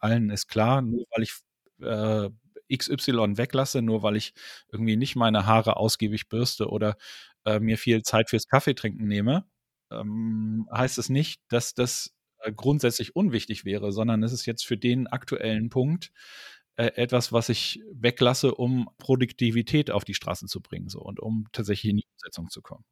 allen ist klar, nur weil ich äh, XY weglasse, nur weil ich irgendwie nicht meine Haare ausgiebig bürste oder äh, mir viel Zeit fürs Kaffeetrinken nehme, ähm, heißt es nicht, dass das äh, grundsätzlich unwichtig wäre, sondern es ist jetzt für den aktuellen Punkt äh, etwas, was ich weglasse, um Produktivität auf die Straße zu bringen so, und um tatsächlich in die Umsetzung zu kommen.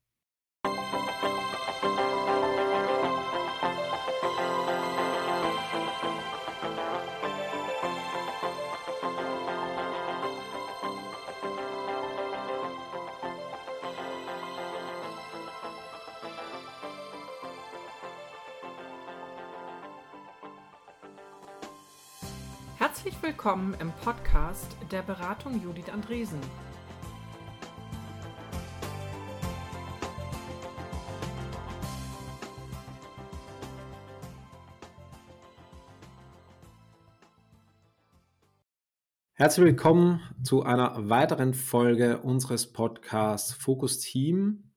Herzlich willkommen im Podcast der Beratung Judith Andresen. Herzlich willkommen zu einer weiteren Folge unseres Podcasts Fokus Team.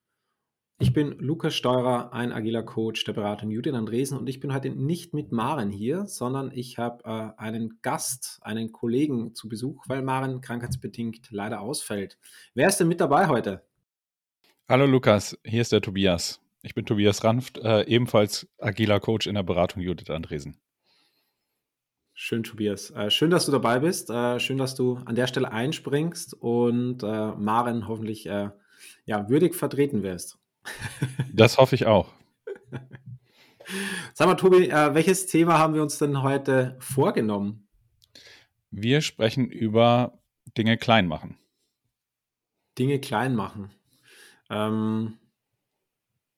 Ich bin Lukas Steurer, ein agiler Coach der Beratung Judith Andresen und ich bin heute nicht mit Maren hier, sondern ich habe äh, einen Gast, einen Kollegen zu Besuch, weil Maren krankheitsbedingt leider ausfällt. Wer ist denn mit dabei heute? Hallo Lukas, hier ist der Tobias. Ich bin Tobias Ranft, äh, ebenfalls agiler Coach in der Beratung Judith Andresen. Schön, Tobias. Äh, schön, dass du dabei bist. Äh, schön, dass du an der Stelle einspringst und äh, Maren hoffentlich ja, würdig vertreten wirst. Das hoffe ich auch. Sag mal, Tobi, äh, welches Thema haben wir uns denn heute vorgenommen? Wir sprechen über Dinge klein machen. Dinge klein machen. Ähm,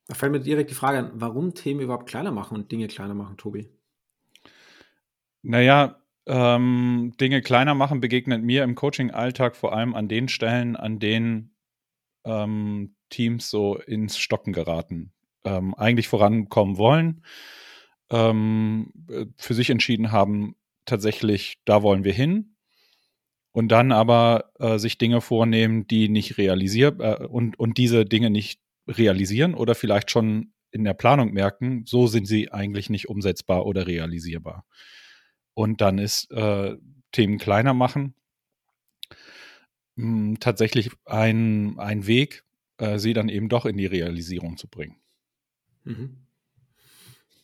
da fällt mir direkt die Frage an, warum Themen überhaupt kleiner machen und Dinge kleiner machen, Tobi? Naja, ähm, Dinge kleiner machen begegnet mir im Coaching-Alltag vor allem an den Stellen, an denen ähm, Teams so ins Stocken geraten, ähm, eigentlich vorankommen wollen, ähm, äh, für sich entschieden haben, tatsächlich, da wollen wir hin. Und dann aber äh, sich Dinge vornehmen, die nicht realisieren äh, und, und diese Dinge nicht realisieren oder vielleicht schon in der Planung merken, so sind sie eigentlich nicht umsetzbar oder realisierbar. Und dann ist äh, Themen kleiner machen mh, hm, tatsächlich ein, ein Weg, äh, sie dann eben doch in die Realisierung zu bringen. Mhm.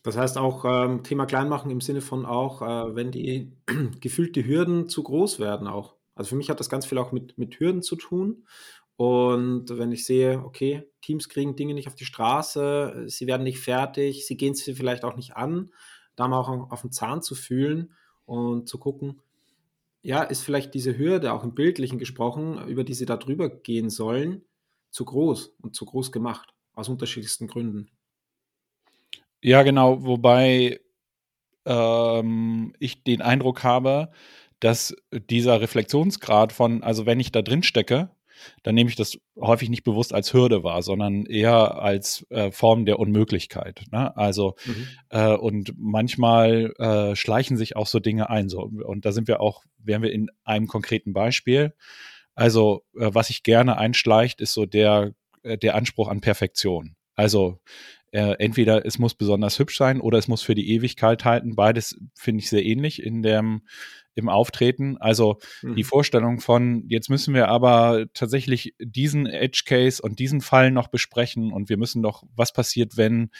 Das heißt auch ähm, Thema Kleinmachen im Sinne von auch, äh, wenn die gefühlte Hürden zu groß werden auch. Also für mich hat das ganz viel auch mit, mit Hürden zu tun. Und wenn ich sehe, okay, Teams kriegen Dinge nicht auf die Straße, sie werden nicht fertig, sie gehen es vielleicht auch nicht an, da mal auch auf den Zahn zu fühlen und zu gucken, ja, ist vielleicht diese Hürde, auch im Bildlichen gesprochen, über die sie da drüber gehen sollen, zu groß und zu groß gemacht, aus unterschiedlichsten Gründen. Ja, genau, wobei ähm, ich den Eindruck habe, dass dieser Reflexionsgrad von, also wenn ich da drin stecke, dann nehme ich das häufig nicht bewusst als Hürde wahr, sondern eher als äh, Form der Unmöglichkeit. Ne? Also mhm. äh, und manchmal äh, schleichen sich auch so Dinge ein. So, und da sind wir auch, wären wir in einem konkreten Beispiel. Also, äh, was sich gerne einschleicht, ist so der, äh, der Anspruch an Perfektion. Also, äh, entweder es muss besonders hübsch sein oder es muss für die Ewigkeit halten. Beides finde ich sehr ähnlich in dem, im Auftreten. Also mhm. die Vorstellung von, jetzt müssen wir aber tatsächlich diesen Edge Case und diesen Fall noch besprechen und wir müssen doch, was passiert, wenn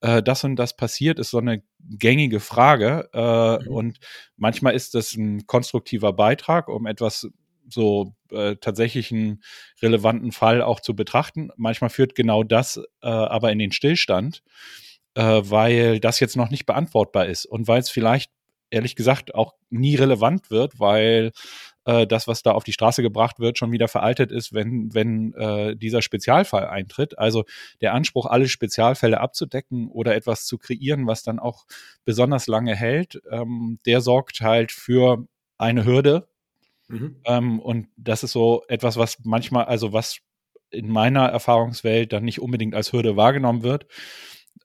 äh, das und das passiert, ist so eine gängige Frage. Äh, mhm. Und manchmal ist das ein konstruktiver Beitrag, um etwas so äh, tatsächlich einen relevanten Fall auch zu betrachten. Manchmal führt genau das äh, aber in den Stillstand, äh, weil das jetzt noch nicht beantwortbar ist und weil es vielleicht ehrlich gesagt auch nie relevant wird, weil äh, das, was da auf die Straße gebracht wird, schon wieder veraltet ist, wenn, wenn äh, dieser Spezialfall eintritt. Also der Anspruch, alle Spezialfälle abzudecken oder etwas zu kreieren, was dann auch besonders lange hält, ähm, der sorgt halt für eine Hürde, Mhm. Ähm, und das ist so etwas, was manchmal, also was in meiner Erfahrungswelt dann nicht unbedingt als Hürde wahrgenommen wird,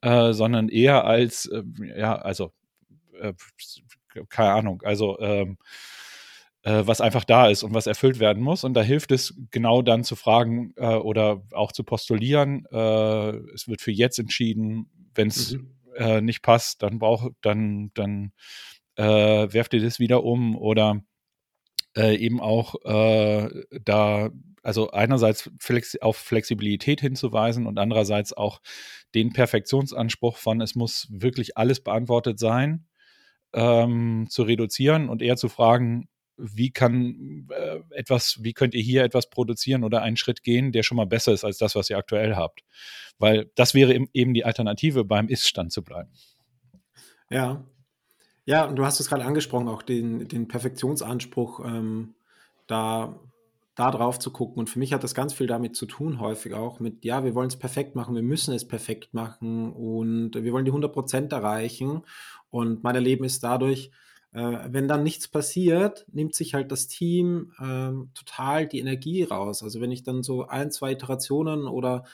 äh, sondern eher als, äh, ja, also, äh, keine Ahnung, also, ähm, äh, was einfach da ist und was erfüllt werden muss. Und da hilft es genau dann zu fragen äh, oder auch zu postulieren, äh, es wird für jetzt entschieden, wenn es mhm. nicht passt, dann braucht, dann, dann äh, werft ihr das wieder um oder äh, eben auch äh, da, also einerseits flex auf Flexibilität hinzuweisen und andererseits auch den Perfektionsanspruch von, es muss wirklich alles beantwortet sein, ähm, zu reduzieren und eher zu fragen, wie kann äh, etwas, wie könnt ihr hier etwas produzieren oder einen Schritt gehen, der schon mal besser ist als das, was ihr aktuell habt? Weil das wäre eben die Alternative, beim Ist-Stand zu bleiben. Ja. Ja, und du hast es gerade angesprochen, auch den, den Perfektionsanspruch, ähm, da, da drauf zu gucken. Und für mich hat das ganz viel damit zu tun, häufig auch mit, ja, wir wollen es perfekt machen, wir müssen es perfekt machen und wir wollen die 100 Prozent erreichen. Und mein Erleben ist dadurch, äh, wenn dann nichts passiert, nimmt sich halt das Team ähm, total die Energie raus. Also wenn ich dann so ein, zwei Iterationen oder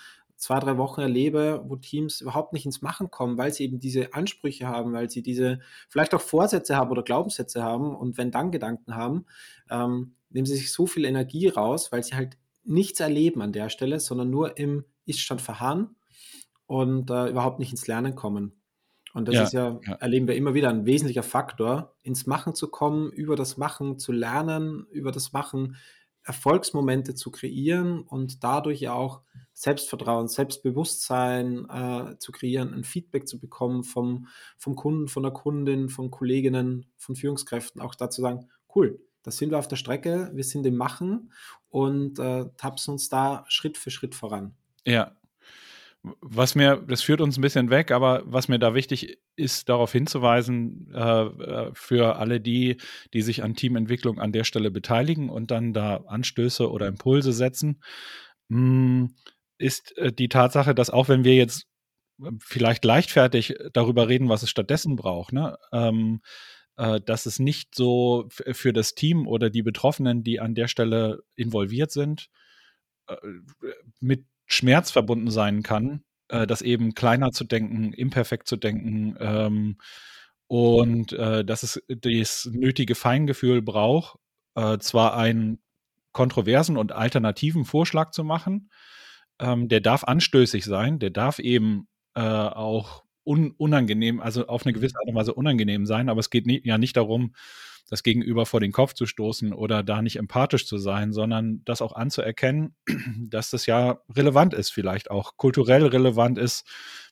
zwei, drei Wochen erlebe, wo Teams überhaupt nicht ins Machen kommen, weil sie eben diese Ansprüche haben, weil sie diese vielleicht auch Vorsätze haben oder Glaubenssätze haben und wenn dann Gedanken haben, ähm, nehmen sie sich so viel Energie raus, weil sie halt nichts erleben an der Stelle, sondern nur im Iststand verharren und äh, überhaupt nicht ins Lernen kommen. Und das ja, ist ja, ja, erleben wir immer wieder, ein wesentlicher Faktor, ins Machen zu kommen, über das Machen zu lernen, über das Machen Erfolgsmomente zu kreieren und dadurch ja auch Selbstvertrauen, Selbstbewusstsein äh, zu kreieren, ein Feedback zu bekommen vom, vom Kunden, von der Kundin, von Kolleginnen, von Führungskräften, auch dazu sagen, cool, da sind wir auf der Strecke, wir sind im Machen und äh, tapsen uns da Schritt für Schritt voran. Ja, was mir, das führt uns ein bisschen weg, aber was mir da wichtig ist, darauf hinzuweisen, äh, äh, für alle die, die sich an Teamentwicklung an der Stelle beteiligen und dann da Anstöße oder Impulse setzen, mh, hm, ist äh, die Tatsache, dass auch wenn wir jetzt äh, vielleicht leichtfertig darüber reden, was es stattdessen braucht, ne, ähm, äh, dass es nicht so für das Team oder die Betroffenen, die an der Stelle involviert sind, mit Schmerz verbunden sein kann, äh, das eben kleiner zu denken, imperfekt zu denken ähm, und äh, dass es das nötige Feingefühl braucht, äh, zwar einen kontroversen und alternativen Vorschlag zu machen, ähm, der darf anstößig sein, der darf eben äh, auch un unangenehm, also auf eine gewisse Art und Weise unangenehm sein, aber es geht nie, ja nicht darum, das Gegenüber vor den Kopf zu stoßen oder da nicht empathisch zu sein, sondern das auch anzuerkennen, dass das ja relevant ist, vielleicht auch kulturell relevant ist,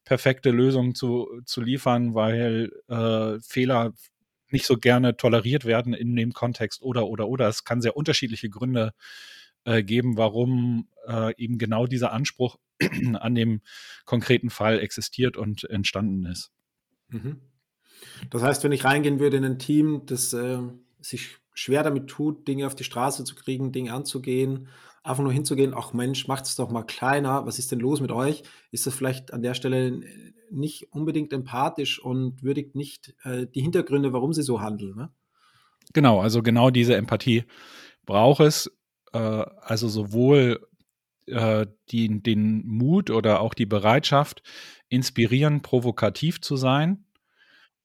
perfekte Lösungen zu, zu liefern, weil äh, Fehler nicht so gerne toleriert werden in dem Kontext oder oder oder. Es kann sehr unterschiedliche Gründe äh, geben, warum äh, eben genau dieser Anspruch an dem konkreten Fall existiert und entstanden ist. Mhm. Das heißt, wenn ich reingehen würde in ein Team, das äh, sich schwer damit tut, Dinge auf die Straße zu kriegen, Dinge anzugehen, einfach nur hinzugehen, ach Mensch, macht es doch mal kleiner, was ist denn los mit euch? Ist das vielleicht an der Stelle nicht unbedingt empathisch und würdigt nicht äh, die Hintergründe, warum sie so handeln? Ne? Genau, also genau diese Empathie braucht es. Äh, also sowohl äh, die, den Mut oder auch die Bereitschaft, inspirierend, provokativ zu sein,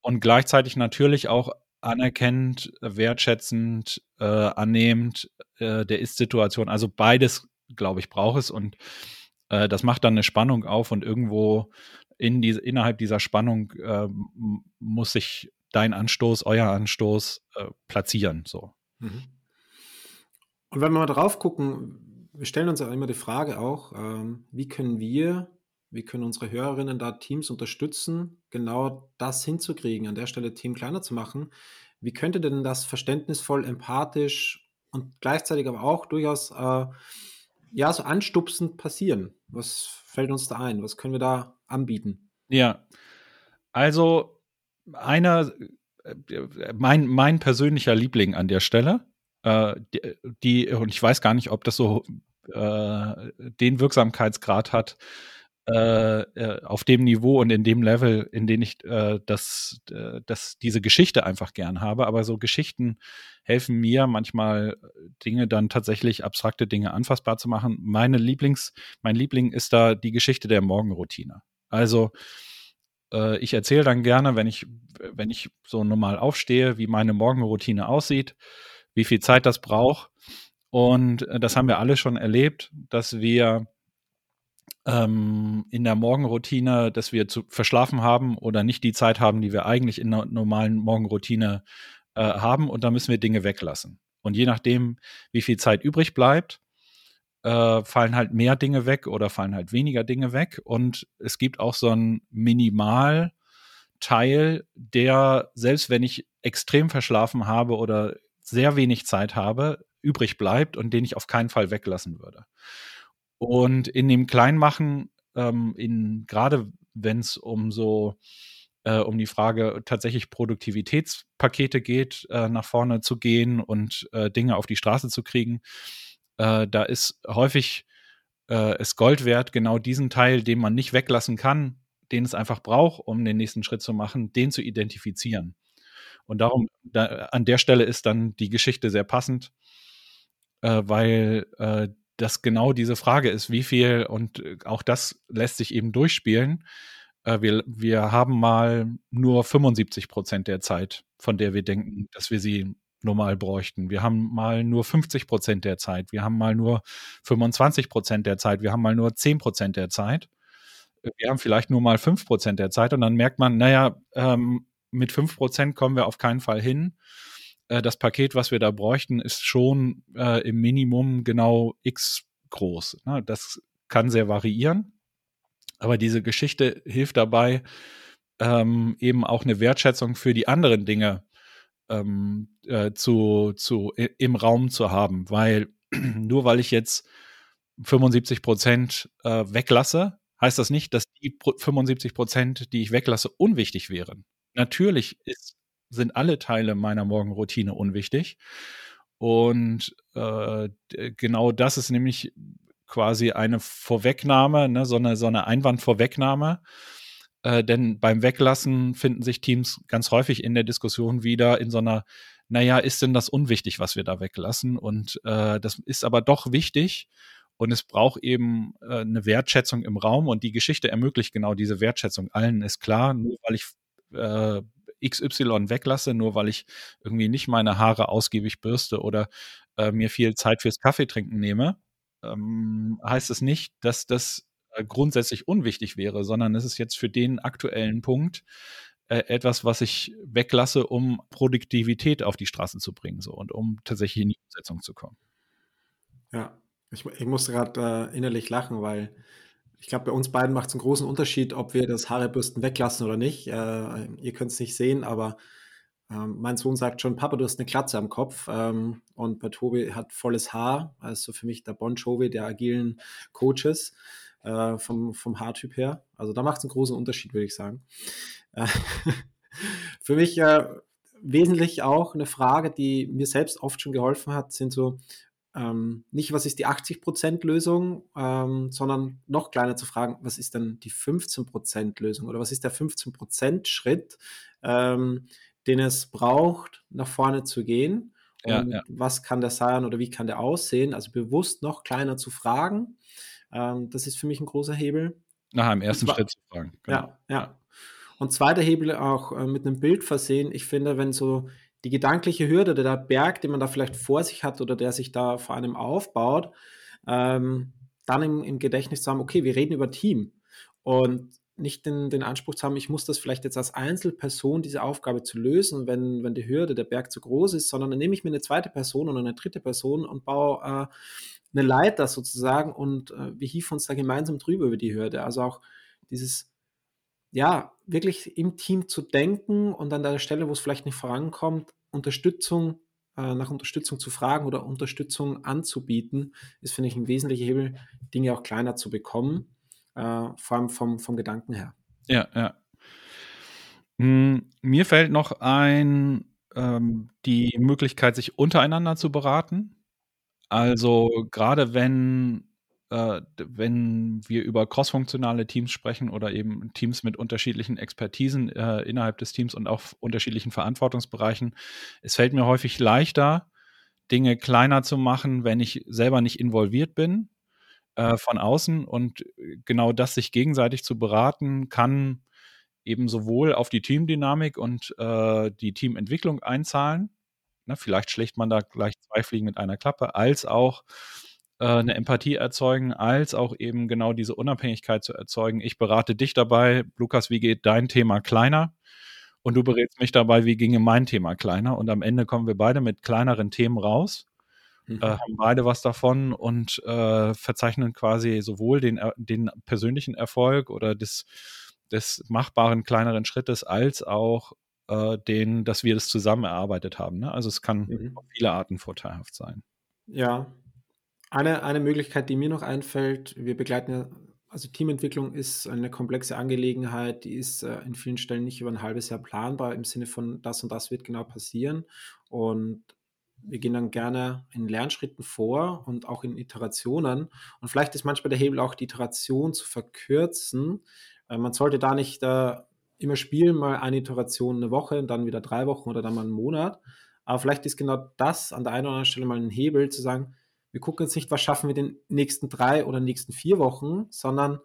und gleichzeitig natürlich auch anerkennend, wertschätzend, äh, annehmend äh, der Ist-Situation. Also beides, glaube ich, braucht es und äh, das macht dann eine Spannung auf und irgendwo in diese, innerhalb dieser Spannung äh, muss sich dein Anstoß, euer Anstoß äh, platzieren. So. Mhm. Und wenn wir mal drauf gucken, wir stellen uns ja immer die Frage auch, ähm, wie können wir wie können unsere Hörerinnen da Teams unterstützen, genau das hinzukriegen, an der Stelle Team kleiner zu machen? Wie könnte denn das verständnisvoll, empathisch und gleichzeitig aber auch durchaus äh, ja, so anstupsend passieren? Was fällt uns da ein? Was können wir da anbieten? Ja, also einer, äh, mein, mein persönlicher Liebling an der Stelle, äh, die, die, und ich weiß gar nicht, ob das so äh, den Wirksamkeitsgrad hat, äh, äh, auf dem Niveau und in dem Level, in dem ich äh, das, äh, das, diese Geschichte einfach gern habe. Aber so Geschichten helfen mir manchmal Dinge dann tatsächlich abstrakte Dinge anfassbar zu machen. Meine Lieblings, mein Liebling ist da die Geschichte der Morgenroutine. Also äh, ich erzähle dann gerne, wenn ich, wenn ich so normal aufstehe, wie meine Morgenroutine aussieht, wie viel Zeit das braucht. Und äh, das haben wir alle schon erlebt, dass wir ähm, in der Morgenroutine, dass wir zu verschlafen haben oder nicht die Zeit haben, die wir eigentlich in einer normalen Morgenroutine äh, haben und da müssen wir Dinge weglassen. Und je nachdem, wie viel Zeit übrig bleibt, äh, fallen halt mehr Dinge weg oder fallen halt weniger Dinge weg. Und es gibt auch so einen Minimalteil, der, selbst wenn ich extrem verschlafen habe oder sehr wenig Zeit habe, übrig bleibt und den ich auf keinen Fall weglassen würde. Und in dem Kleinmachen, ähm, in, gerade wenn es um so äh, um die Frage tatsächlich Produktivitätspakete geht, äh, nach vorne zu gehen und äh, Dinge auf die Straße zu kriegen, äh, da ist häufig äh, es Gold wert, genau diesen Teil, den man nicht weglassen kann, den es einfach braucht, um den nächsten Schritt zu machen, den zu identifizieren. Und darum, da, an der Stelle ist dann die Geschichte sehr passend, äh, weil das genau diese Frage ist, wie viel, und äh, auch das lässt sich eben durchspielen. Äh, wir, wir haben mal nur 75 Prozent der Zeit, von der wir denken, dass wir sie normal bräuchten. Wir haben mal nur 50 Prozent der Zeit. Wir haben mal nur 25 Prozent der Zeit. Wir haben mal nur 10 Prozent der Zeit. Wir haben vielleicht nur mal 5 Prozent der Zeit. Und dann merkt man, naja, ähm, mit 5 Prozent kommen wir auf keinen Fall hin. Äh, das Paket, was wir da bräuchten, ist schon äh, im Minimum genau x groß. Ne? Das kann sehr variieren. Aber diese Geschichte hilft dabei, ähm, eben auch eine Wertschätzung für die anderen Dinge ähm, äh, zu, zu, im Raum zu haben, weil nur weil ich jetzt 75 Prozent äh, weglasse, heißt das nicht, dass die 75 Prozent, die ich weglasse, unwichtig wären. Natürlich ist, sind alle Teile meiner Morgenroutine unwichtig. Und äh, genau das ist nämlich quasi eine Vorwegnahme, ne, so, eine, so eine Einwandvorwegnahme. Äh, denn beim Weglassen finden sich Teams ganz häufig in der Diskussion wieder in so einer, naja, ist denn das unwichtig, was wir da weglassen? Und äh, das ist aber doch wichtig. Und es braucht eben äh, eine Wertschätzung im Raum und die Geschichte ermöglicht genau diese Wertschätzung. Allen ist klar, nur weil ich äh, XY weglasse, nur weil ich irgendwie nicht meine Haare ausgiebig bürste oder äh, mir viel Zeit fürs Kaffeetrinken nehme, ähm, heißt es nicht, dass das äh, grundsätzlich unwichtig wäre, sondern es ist jetzt für den aktuellen Punkt äh, etwas, was ich weglasse, um Produktivität auf die Straße zu bringen so, und um tatsächlich in die Umsetzung zu kommen. Ja, ich, ich musste gerade äh, innerlich lachen, weil ich glaube, bei uns beiden macht es einen großen Unterschied, ob wir das Haarebürsten weglassen oder nicht. Äh, ihr könnt es nicht sehen, aber ähm, mein Sohn sagt schon, Papa, du hast eine Klatze am Kopf. Ähm, und bei Tobi hat volles Haar. Also für mich der Bon Jovi der agilen Coaches äh, vom, vom Haartyp her. Also da macht es einen großen Unterschied, würde ich sagen. Äh, für mich äh, wesentlich auch eine Frage, die mir selbst oft schon geholfen hat, sind so, ähm, nicht, was ist die 80%-Lösung, ähm, sondern noch kleiner zu fragen, was ist denn die 15%-Lösung oder was ist der 15%-Schritt, ähm, den es braucht, nach vorne zu gehen. Und ja, ja. was kann der sein oder wie kann der aussehen? Also bewusst noch kleiner zu fragen. Ähm, das ist für mich ein großer Hebel. Nach einem ersten Schritt zu fragen. Genau. Ja, ja. Und zweiter Hebel auch äh, mit einem Bild versehen. Ich finde, wenn so die gedankliche Hürde, der Berg, den man da vielleicht vor sich hat oder der sich da vor einem aufbaut, ähm, dann im, im Gedächtnis zu haben, okay, wir reden über Team. Und nicht den, den Anspruch zu haben, ich muss das vielleicht jetzt als Einzelperson, diese Aufgabe zu lösen, wenn, wenn die Hürde, der Berg zu groß ist, sondern dann nehme ich mir eine zweite Person oder eine dritte Person und baue äh, eine Leiter sozusagen und äh, wir hieven uns da gemeinsam drüber über die Hürde. Also auch dieses, ja, wirklich im Team zu denken und an der Stelle, wo es vielleicht nicht vorankommt, Unterstützung, äh, nach Unterstützung zu fragen oder Unterstützung anzubieten, ist, finde ich, ein wesentlicher Hebel, Dinge auch kleiner zu bekommen äh, vor allem vom, vom Gedanken her. Ja, ja. Hm, mir fällt noch ein, ähm, die Möglichkeit, sich untereinander zu beraten. Also gerade wenn, äh, wenn wir über crossfunktionale Teams sprechen oder eben Teams mit unterschiedlichen Expertisen äh, innerhalb des Teams und auch unterschiedlichen Verantwortungsbereichen, es fällt mir häufig leichter, Dinge kleiner zu machen, wenn ich selber nicht involviert bin äh, von außen und genau das sich gegenseitig zu beraten, kann eben sowohl auf die Teamdynamik und äh, die Teamentwicklung einzahlen. Ne, vielleicht schlägt man da gleich zwei Fliegen mit einer Klappe, als auch äh, eine Empathie erzeugen, als auch eben genau diese Unabhängigkeit zu erzeugen. Ich berate dich dabei, Lukas, wie geht dein Thema kleiner? Und du berätst mich dabei, wie ginge mein Thema kleiner? Und am Ende kommen wir beide mit kleineren Themen raus, mhm. äh, haben beide was davon und äh, verzeichnen quasi sowohl den, den persönlichen Erfolg oder des, des machbaren kleineren Schrittes als auch äh, den, dass wir das zusammen erarbeitet haben. Ne? Also es kann mhm. auf viele Arten vorteilhaft sein. Ja, eine, eine Möglichkeit, die mir noch einfällt, wir begleiten ja, also Teamentwicklung ist eine komplexe Angelegenheit, die ist äh, in vielen Stellen nicht über ein halbes Jahr planbar im Sinne von das und das wird genau passieren. Und wir gehen dann gerne in Lernschritten vor und auch in Iterationen. Und vielleicht ist manchmal der Hebel auch die Iteration zu verkürzen. Äh, man sollte da nicht äh, immer spielen, mal eine Iteration eine Woche dann wieder drei Wochen oder dann mal einen Monat. Aber vielleicht ist genau das an der einen oder anderen Stelle mal ein Hebel zu sagen, wir gucken jetzt nicht, was schaffen wir in den nächsten drei oder nächsten vier Wochen, sondern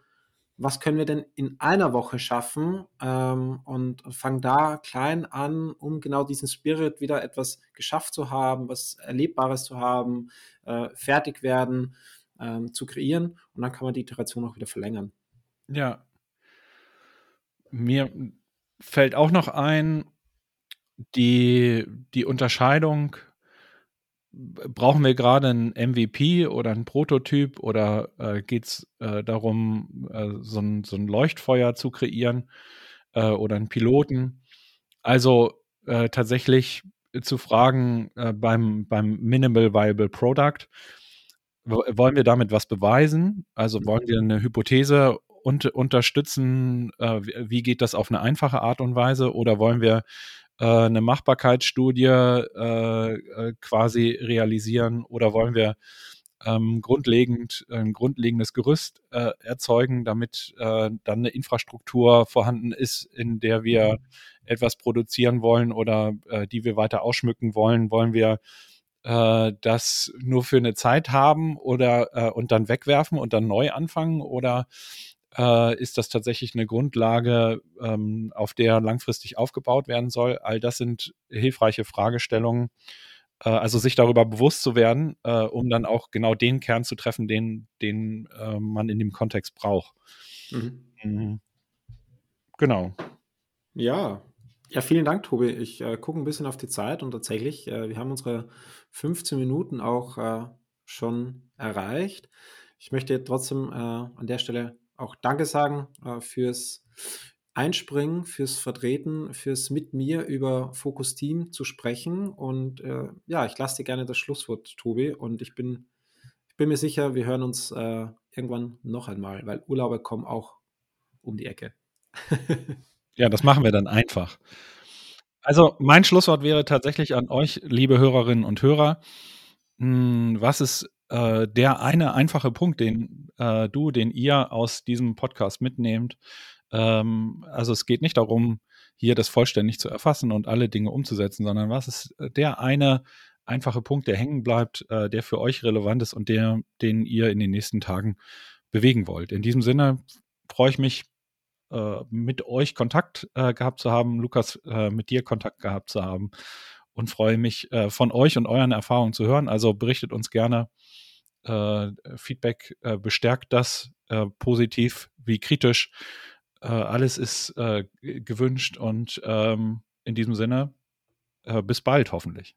was können wir denn in einer Woche schaffen ähm, und fangen da klein an, um genau diesen Spirit wieder etwas geschafft zu haben, was Erlebbares zu haben, äh, fertig werden, ähm, zu kreieren und dann kann man die Iteration auch wieder verlängern. Ja, mir fällt auch noch ein, die, die Unterscheidung, brauchen wir gerade einen MVP oder einen Prototyp oder äh, geht es äh, darum, äh, so, ein, so, ein, Leuchtfeuer zu kreieren äh, oder einen Piloten? Also äh, tatsächlich zu fragen äh, beim, beim Minimal Viable Product, wollen wir damit was beweisen? Also wollen wir eine Hypothese und, unterstützen? Wie geht das auf eine einfache Art und Weise? Oder wollen wir äh, eine Machbarkeitsstudie äh, äh, quasi realisieren? Oder wollen wir ähm, grundlegend ein grundlegendes Gerüst äh, erzeugen, damit äh, dann eine Infrastruktur vorhanden ist, in der wir mhm. etwas produzieren wollen oder äh, die wir weiter ausschmücken wollen? Wollen wir äh, das nur für eine Zeit haben oder äh, und dann wegwerfen und dann neu anfangen oder äh, ist das tatsächlich eine Grundlage, ähm, auf der langfristig aufgebaut werden soll. All das sind hilfreiche Fragestellungen. Äh, also sich darüber bewusst zu werden, äh, um dann auch genau den Kern zu treffen, den, den äh, man in dem Kontext braucht. Mhm. Mhm. Genau. Ja, ja, vielen Dank, Tobi. Ich äh, gucke ein bisschen auf die Zeit und tatsächlich, äh, wir haben unsere 15 Minuten auch äh, schon erreicht. Ich möchte trotzdem äh, an der Stelle auch Danke sagen äh, fürs Einspringen, fürs Vertreten, fürs mit mir über Focus Team zu sprechen. Und äh, ja, ich lasse dir gerne das Schlusswort, Tobi. Und ich bin, ich bin mir sicher, wir hören uns äh, irgendwann noch einmal, weil Urlaube kommen auch um die Ecke. ja, das machen wir dann einfach. Also mein Schlusswort wäre tatsächlich an euch, liebe Hörerinnen und Hörer. Hm, was ist äh, der eine einfache Punkt, den äh, du, den ihr aus diesem Podcast mitnehmt. Ähm, also es geht nicht darum, hier das vollständig zu erfassen und alle Dinge umzusetzen, sondern was ist der eine einfache Punkt, der hängen bleibt, äh, der für euch relevant ist und der, den ihr in den nächsten Tagen bewegen wollt. In diesem Sinne freue ich mich, äh, mit euch Kontakt äh, gehabt zu haben, Lukas, äh, mit dir Kontakt gehabt zu haben und freue mich, äh, von euch und euren Erfahrungen zu hören. Also berichtet uns gerne. Äh, Feedback äh, bestärkt das äh, positiv wie kritisch. Alles ist gewünscht und ähm, in diesem Sinne bis bald hoffentlich.